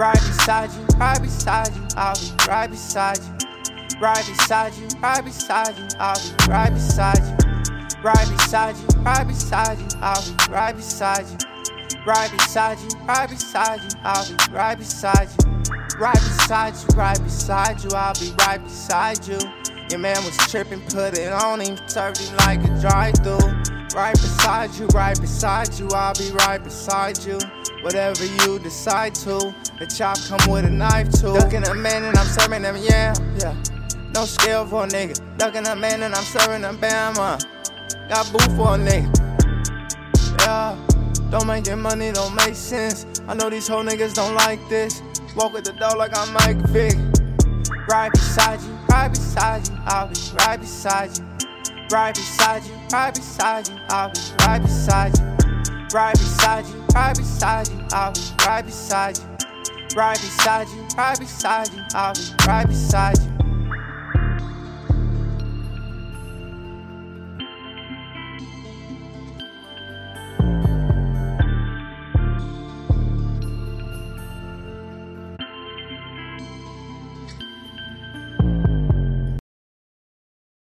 Right beside you, right beside you, I'll be right beside you. Right beside you, right beside you, I'll be right beside you. Right beside you, right beside you, I'll be right beside you. Right beside you, right beside you, I'll be right beside you. Right beside you, right beside you, I'll be right beside you. Your man was tripping, put it on him, served him like a drive through. Right beside you, right beside you, I'll be right beside you. Whatever you decide to, the chop come with a knife too. Ducking a man and I'm serving them, yeah, yeah. No scale for a nigga. Ducking a man and I'm serving them, Bama. Uh. Got boo for a nigga. Yeah, don't make your money, don't make sense. I know these whole niggas don't like this. Walk with the dog like I'm Mike Vick. Right beside you, right beside you, I'll be right beside you. Right beside you, right beside you, I'll be right beside you. Right beside you, right beside you, I'll be right beside you. Right beside you, right beside you, I'll be right beside you.